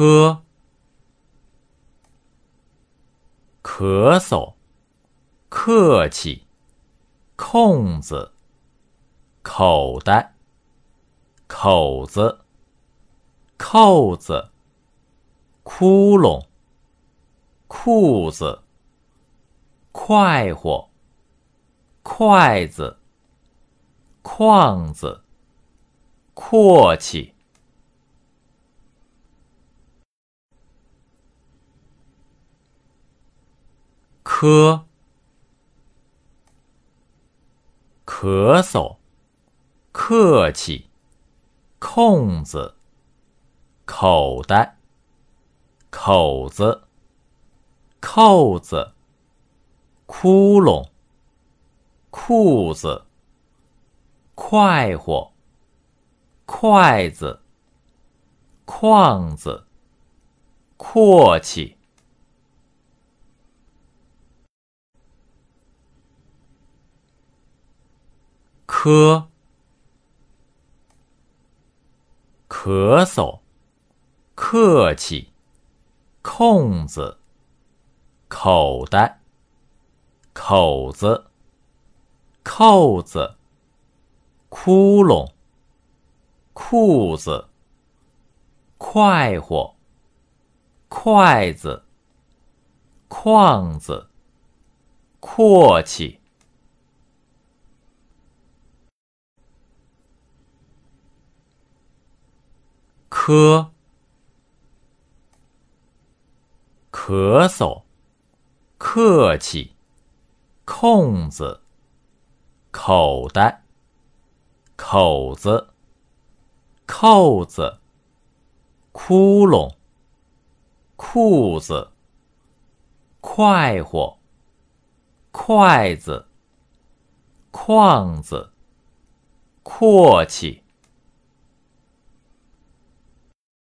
咳，咳嗽，客气，空子，口袋，口子，扣子，窟窿，裤子，快活，筷子，框子，阔气。咳，咳嗽，客气，空子，口袋，口子，扣子，窟窿，裤子，快活，筷子，框子，阔气。咳，咳嗽，客气，空子，口袋，口子，扣子，窟窿，裤子，快活，筷子，框子，阔气。咳，咳嗽，客气，空子，口袋，口子，扣子，窟窿，裤子，快活，筷子，框子，阔气。